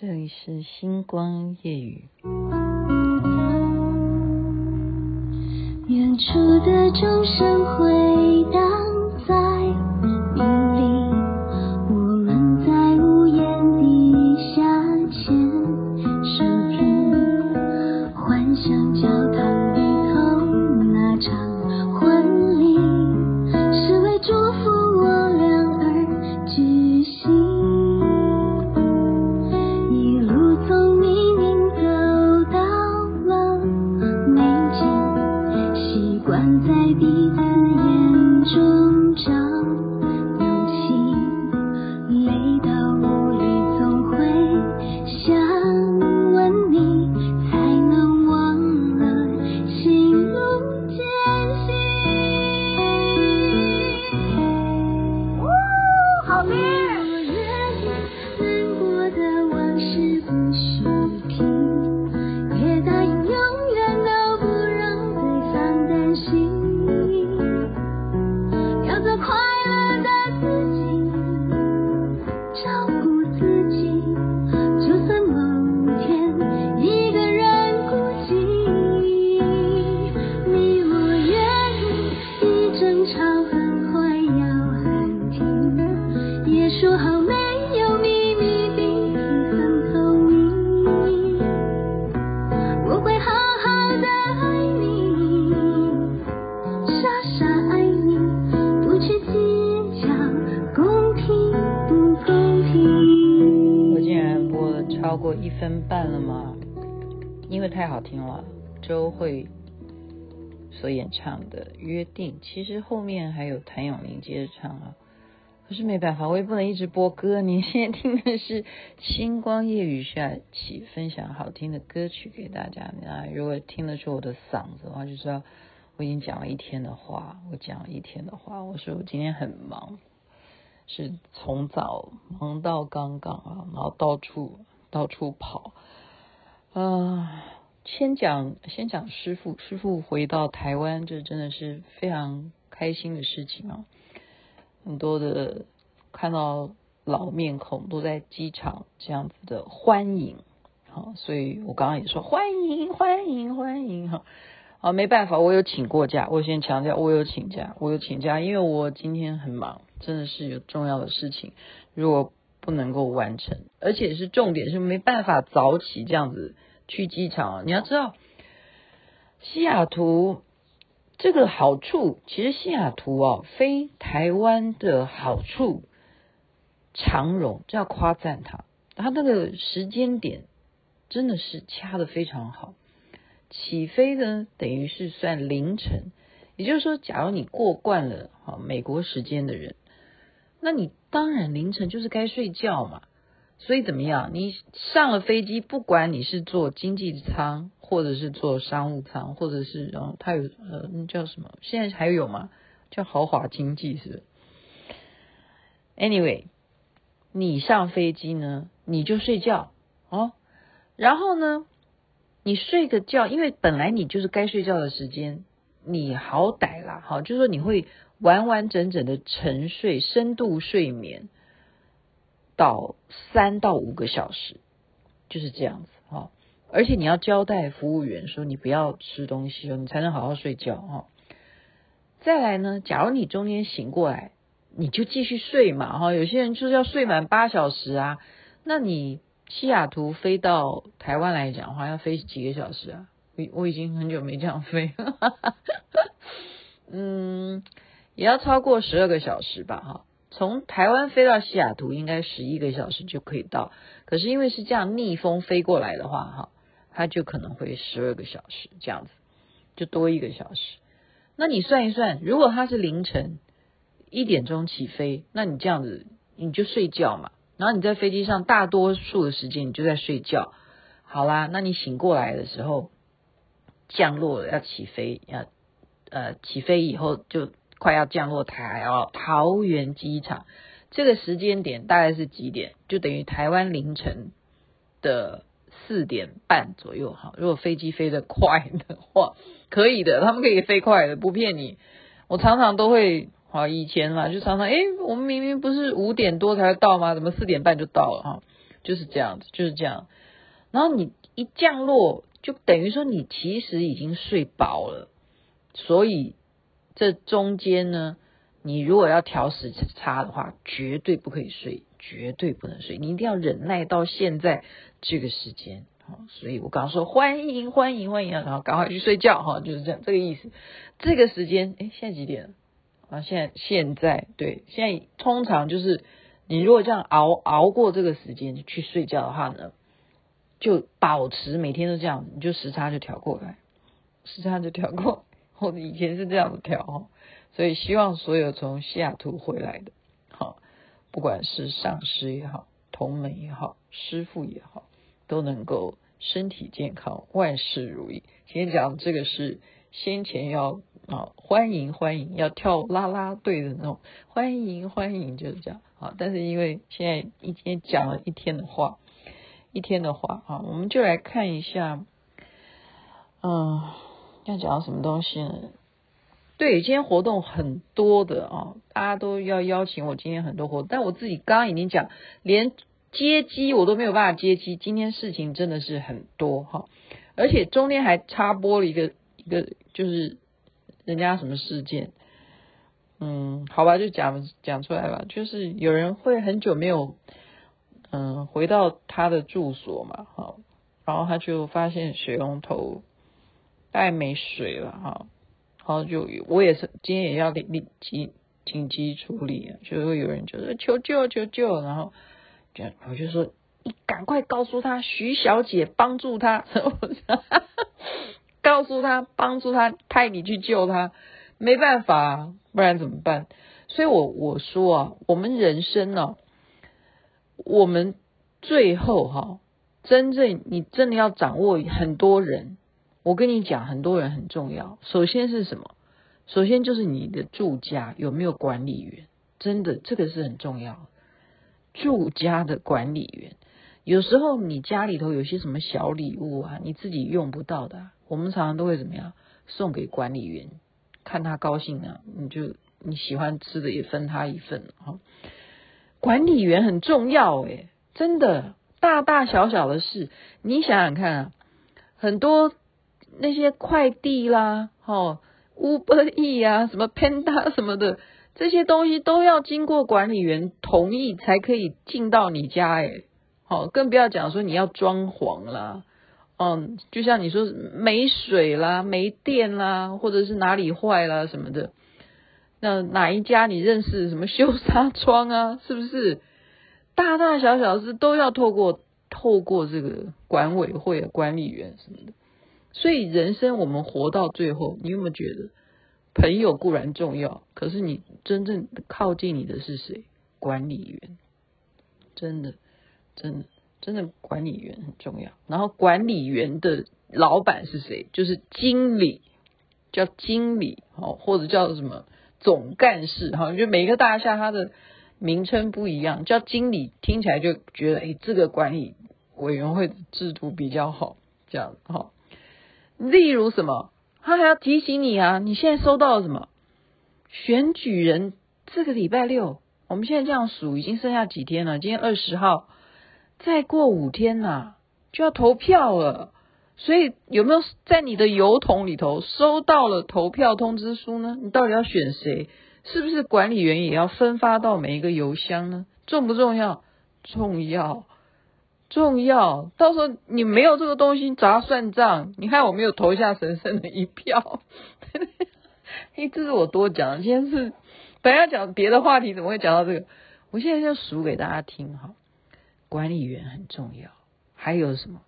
这里是星光夜雨。远处的钟声回荡在彼此眼中找所演唱的《约定》，其实后面还有谭咏麟接着唱啊。可是没办法，我也不能一直播歌。你现在听的是《星光夜雨》下起分享好听的歌曲给大家。那如果听得出我的嗓子的话，就知道我已经讲了一天的话。我讲了一天的话，我说我今天很忙，是从早忙到刚刚啊，然后到处。到处跑，啊、先讲先讲师傅，师傅回到台湾，这真的是非常开心的事情啊！很多的看到老面孔都在机场这样子的欢迎，好，所以我刚刚也说欢迎欢迎欢迎哈，啊，没办法，我有请过假，我先强调我有请假，我有请假，因为我今天很忙，真的是有重要的事情，如果。不能够完成，而且是重点是没办法早起这样子去机场。你要知道，西雅图这个好处，其实西雅图哦，飞台湾的好处，长荣这要夸赞他，他那个时间点真的是掐的非常好。起飞呢，等于是算凌晨，也就是说，假如你过惯了哈美国时间的人。那你当然凌晨就是该睡觉嘛，所以怎么样？你上了飞机，不管你是坐经济舱，或者是坐商务舱，或者是然后它有呃那叫什么？现在还有吗？叫豪华经济是？Anyway，你上飞机呢，你就睡觉哦，然后呢，你睡个觉，因为本来你就是该睡觉的时间，你好歹啦，好，就是说你会。完完整整的沉睡、深度睡眠到三到五个小时，就是这样子哈。而且你要交代服务员说，你不要吃东西哦，你才能好好睡觉哈。再来呢，假如你中间醒过来，你就继续睡嘛哈。有些人就是要睡满八小时啊。那你西雅图飞到台湾来讲的话，要飞几个小时啊？我我已经很久没这样飞了。嗯。也要超过十二个小时吧，哈，从台湾飞到西雅图应该十一个小时就可以到，可是因为是这样逆风飞过来的话，哈，它就可能会十二个小时这样子，就多一个小时。那你算一算，如果它是凌晨一点钟起飞，那你这样子你就睡觉嘛，然后你在飞机上大多数的时间你就在睡觉，好啦，那你醒过来的时候降落了要起飞，要呃起飞以后就。快要降落台哦，桃园机场这个时间点大概是几点？就等于台湾凌晨的四点半左右哈。如果飞机飞得快的话，可以的，他们可以飞快的，不骗你。我常常都会好以前啦，就常常诶，我们明明不是五点多才到吗？怎么四点半就到了哈？就是这样子，就是这样。然后你一降落，就等于说你其实已经睡饱了，所以这中间呢，你如果要调时差的话，绝对不可以睡，绝对不能睡，你一定要忍耐到现在这个时间。所以我刚刚说欢迎欢迎欢迎，然后赶快去睡觉哈，就是这样这个意思。这个时间，哎，现在几点了？啊，现在现在对，现在通常就是你如果这样熬熬过这个时间去睡觉的话呢，就保持每天都这样，你就时差就调过来，时差就调过。我以前是这样子调哈，所以希望所有从西雅图回来的，好，不管是上师也好，同门也好，师父也好。都能够身体健康，万事如意。今天讲这个是先前要啊欢迎欢迎要跳啦啦队的那种欢迎欢迎就是这样啊。但是因为现在一天讲了一天的话，一天的话啊，我们就来看一下，嗯，要讲到什么东西呢？对，今天活动很多的啊，大家都要邀请我。今天很多活动，但我自己刚刚已经讲连。接机我都没有办法接机，今天事情真的是很多哈，而且中间还插播了一个一个就是人家什么事件，嗯，好吧，就讲讲出来吧，就是有人会很久没有嗯回到他的住所嘛，哈，然后他就发现水龙头大概没水了哈，然后就我也是今天也要立立即紧急处理啊，就会有人就说求救求救，然后就。我就说，你赶快告诉他，徐小姐帮助他，告诉他帮助他，派你去救他，没办法，不然怎么办？所以我我说啊，我们人生呢、我们最后哈、真正你真的要掌握很多人，我跟你讲，很多人很重要。首先是什么？首先就是你的住家有没有管理员，真的这个是很重要。住家的管理员，有时候你家里头有些什么小礼物啊，你自己用不到的，我们常常都会怎么样送给管理员，看他高兴啊，你就你喜欢吃的也分他一份哈。管理员很重要诶，真的，大大小小的事，你想想看啊，很多那些快递啦，哦，Uber E 啊，什么 Panda 什么的。这些东西都要经过管理员同意才可以进到你家，哎，好，更不要讲说你要装潢啦，嗯，就像你说没水啦、没电啦，或者是哪里坏啦什么的，那哪一家你认识什么修纱窗啊？是不是？大大小小事都要透过透过这个管委会、管理员什么的，所以人生我们活到最后，你有没有觉得？朋友固然重要，可是你真正靠近你的是谁？管理员，真的，真的，真的，管理员很重要。然后管理员的老板是谁？就是经理，叫经理，好，或者叫什么总干事，哈，就每个大厦它的名称不一样，叫经理听起来就觉得，哎，这个管理委员会的制度比较好，这样，哈。例如什么？他还要提醒你啊！你现在收到了什么？选举人这个礼拜六，我们现在这样数，已经剩下几天了？今天二十号，再过五天呐、就要投票了。所以有没有在你的邮筒里头收到了投票通知书呢？你到底要选谁？是不是管理员也要分发到每一个邮箱呢？重不重要？重要。重要，到时候你没有这个东西，找他算账。你看我没有投下神圣的一票，嘿，这是我多讲。今天是本来要讲别的话题，怎么会讲到这个？我现在就数给大家听哈。管理员很重要，还有什么？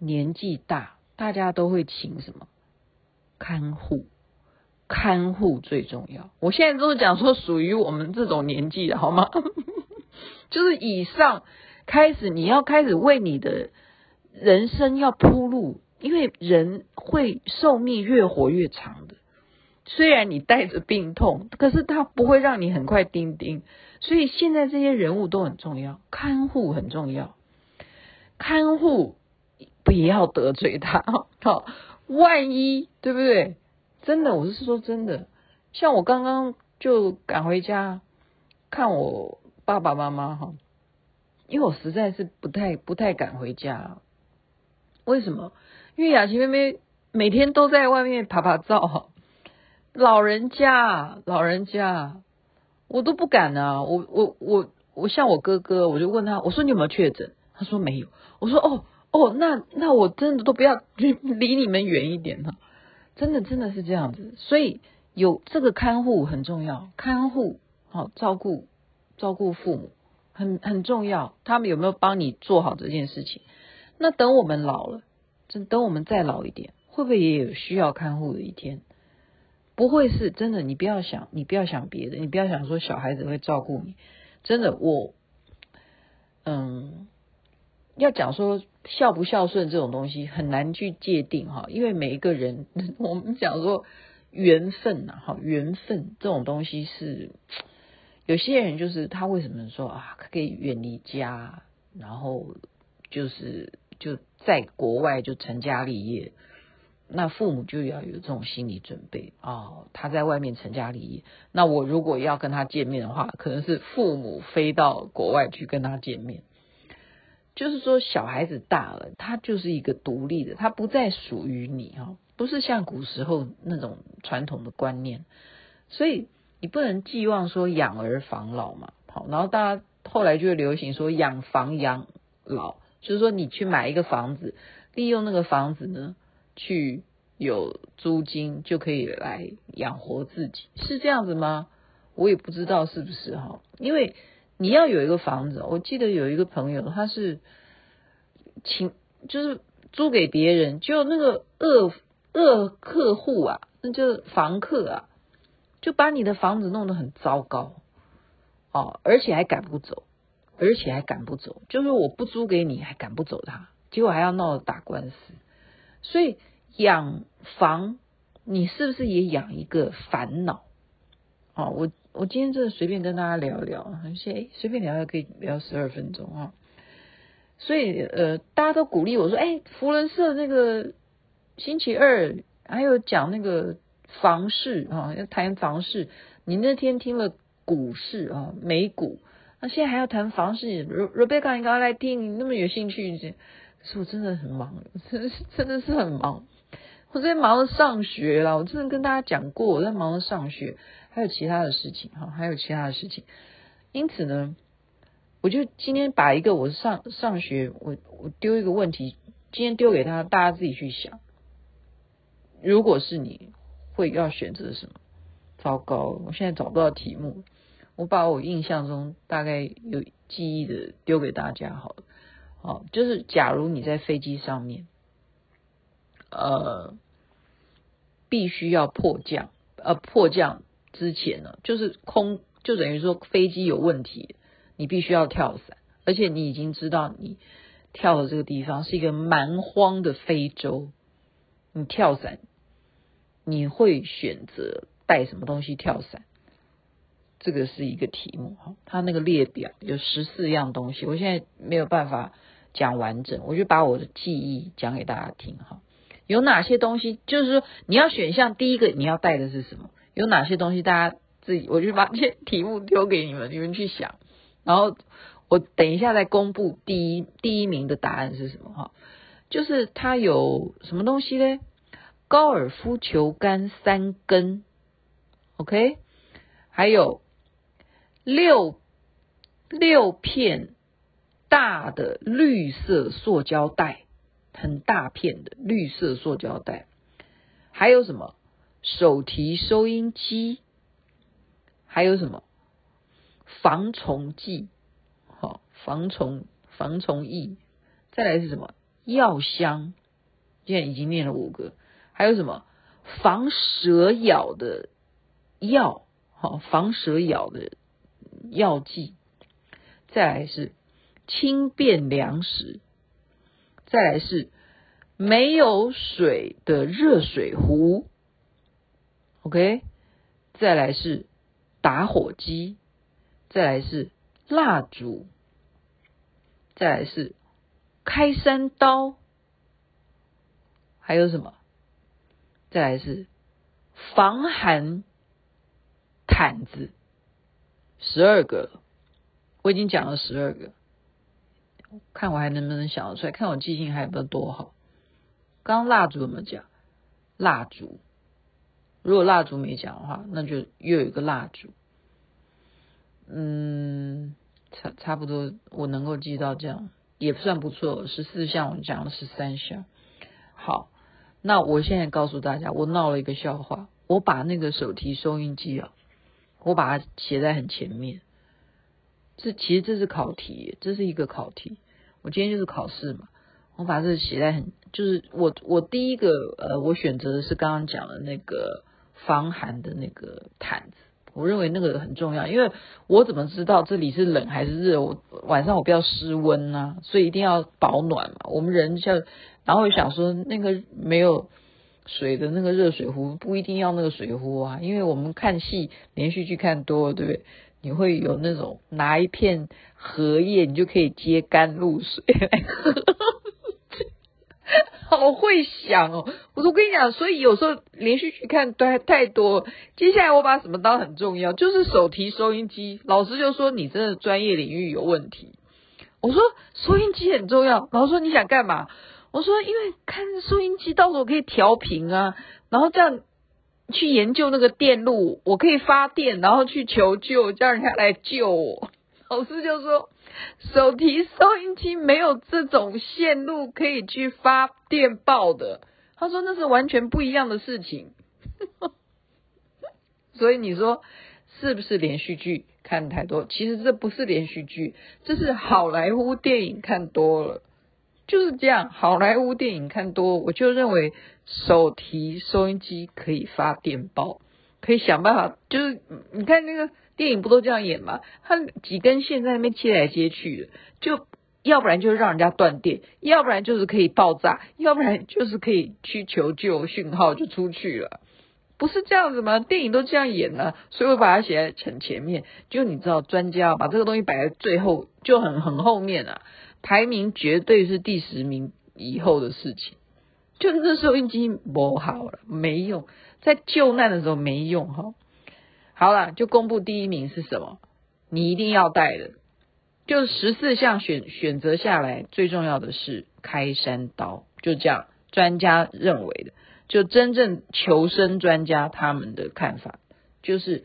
年纪大，大家都会请什么？看护，看护最重要。我现在都是讲说属于我们这种年纪的好吗？就是以上。开始，你要开始为你的人生要铺路，因为人会寿命越活越长的。虽然你带着病痛，可是他不会让你很快钉钉。所以现在这些人物都很重要，看护很重要，看护不要得罪他。好，万一对不对？真的，我是说真的。像我刚刚就赶回家看我爸爸妈妈哈。因为我实在是不太不太敢回家。为什么？因为雅琪妹妹每天都在外面趴趴走，老人家，老人家，我都不敢啊！我我我我像我哥哥，我就问他，我说你有没有确诊？他说没有。我说哦哦，那那我真的都不要 离你们远一点了，真的真的是这样子。所以有这个看护很重要，看护好照顾照顾父母很很重要。他们有没有帮你做好这件事情？那等我们老了。等等，我们再老一点，会不会也有需要看护的一天？不会是真的，你不要想，你不要想别的，你不要想说小孩子会照顾你。真的，我，嗯，要讲说孝不孝顺这种东西很难去界定哈，因为每一个人，我们讲说缘分呐，哈，缘分这种东西是有些人就是他为什么说啊，可以远离家，然后就是。就在国外就成家立业，那父母就要有这种心理准备、哦。他在外面成家立业，那我如果要跟他见面的话，可能是父母飞到国外去跟他见面。就是说，小孩子大了，他就是一个独立的，他不再属于你哈，不是像古时候那种传统的观念。所以你不能寄望说养儿防老嘛，好，然后大家后来就流行说养房养老。就是说，你去买一个房子，利用那个房子呢，去有租金，就可以来养活自己，是这样子吗？我也不知道是不是哈，因为你要有一个房子，我记得有一个朋友，他是请就是租给别人，就那个恶恶客户啊，那就房客啊，就把你的房子弄得很糟糕，哦，而且还赶不走。而且还赶不走，就是我不租给你，还赶不走他，结果还要闹打官司。所以养房，你是不是也养一个烦恼？哦，我我今天真的随便跟大家聊聊，而且随便聊聊可以聊十二分钟啊。所以呃，大家都鼓励我说，哎，福伦社那个星期二还有讲那个房市啊，要谈房市。你那天听了股市啊，美股。那现在还要谈房事，Rebecca，你刚刚来听，你那么有兴趣，可是我真的很忙，真的是真的是很忙，我在忙着上学啦，我真的跟大家讲过，我在忙着上学，还有其他的事情哈，还有其他的事情，因此呢，我就今天把一个我上上学，我我丢一个问题，今天丢给他，大家自己去想，如果是你会要选择什么？糟糕，我现在找不到题目。我把我印象中大概有记忆的丢给大家好了，好，就是假如你在飞机上面，呃，必须要迫降，呃，迫降之前呢，就是空，就等于说飞机有问题，你必须要跳伞，而且你已经知道你跳的这个地方是一个蛮荒的非洲，你跳伞，你会选择带什么东西跳伞？这个是一个题目哈，它那个列表有十四样东西，我现在没有办法讲完整，我就把我的记忆讲给大家听哈。有哪些东西？就是说你要选项，第一个你要带的是什么？有哪些东西？大家自己，我就把这些题目丢给你们，你们去想。然后我等一下再公布第一第一名的答案是什么哈？就是它有什么东西呢？高尔夫球杆三根，OK，还有。六六片大的绿色塑胶袋，很大片的绿色塑胶袋，还有什么？手提收音机，还有什么？防虫剂，好防虫防虫液，再来是什么？药箱，现在已经念了五个，还有什么？防蛇咬的药，好防蛇咬的。药剂，再来是轻便粮食，再来是没有水的热水壶，OK，再来是打火机，再来是蜡烛，再来是开山刀，还有什么？再来是防寒毯子。十二个，我已经讲了十二个。看我还能不能想得出来，看我记性还有没有多好。刚刚蜡烛怎么讲？蜡烛，如果蜡烛没讲的话，那就又有一个蜡烛。嗯，差差不多，我能够记到这样也算不错。十四项我讲了十三项，好，那我现在告诉大家，我闹了一个笑话，我把那个手提收音机啊，我把它写在很前面。这其实这是考题，这是一个考题。我今天就是考试嘛，我把这写在很，就是我我第一个呃，我选择的是刚刚讲的那个防寒的那个毯子。我认为那个很重要，因为我怎么知道这里是冷还是热？我晚上我不要失温呐、啊，所以一定要保暖嘛。我们人像，然后我想说，那个没有水的那个热水壶不一定要那个水壶啊，因为我们看戏连续剧看多了，对不对？你会有那种拿一片荷叶，你就可以接甘露水来喝。好会想哦！我都跟你讲，所以有时候连续剧看太太多。接下来我把什么当很重要，就是手提收音机。老师就说你真的专业领域有问题。我说收音机很重要。老师说你想干嘛？我说因为看收音机到时候可以调频啊，然后这样去研究那个电路，我可以发电，然后去求救，叫人家来救我。老师就说。手提收音机没有这种线路可以去发电报的，他说那是完全不一样的事情。所以你说是不是连续剧看太多？其实这不是连续剧，这是好莱坞电影看多了，就是这样。好莱坞电影看多，我就认为手提收音机可以发电报，可以想办法，就是你看那个。电影不都这样演吗？他几根线在那边接来接去的，就要不然就是让人家断电，要不然就是可以爆炸，要不然就是可以去求救讯号就出去了，不是这样子吗？电影都这样演呢，所以我把它写在很前面。就你知道，专家把这个东西摆在最后，就很很后面啊，排名绝对是第十名以后的事情。就那收音机不好了，没用，在救难的时候没用哈。好了，就公布第一名是什么？你一定要带的，就十四项选选择下来，最重要的是开山刀，就这样，专家认为的，就真正求生专家他们的看法，就是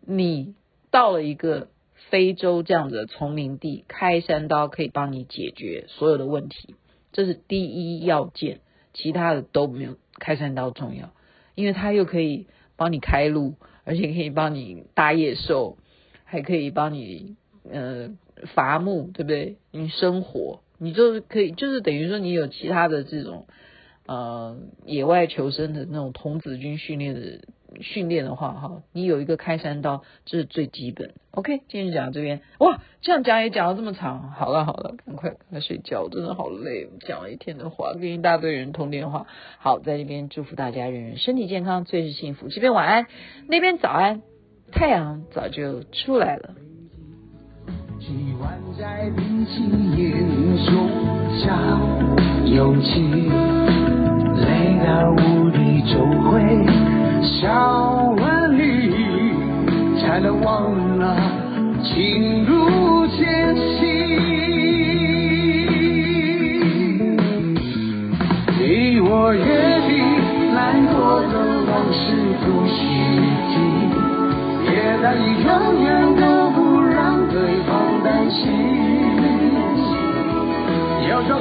你到了一个非洲这样的丛林地，开山刀可以帮你解决所有的问题，这是第一要件，其他的都没有开山刀重要，因为它又可以帮你开路。而且可以帮你打野兽，还可以帮你呃伐木，对不对？你生活，你就是可以，就是等于说你有其他的这种呃野外求生的那种童子军训练的训练的话，哈，你有一个开山刀，这是最基本。OK，今天讲到这边，哇，这样讲也讲了这么长，好了好了，赶快赶快睡觉，真的好累，讲了一天的话，跟一大堆人通电话。好，在这边祝福大家人人身体健康，最是幸福。这边晚安，那边早安，太阳早就出来了。才能忘了情如艰辛。你我约定，难过的往事不许提，也难以永远都不让对方担心。要找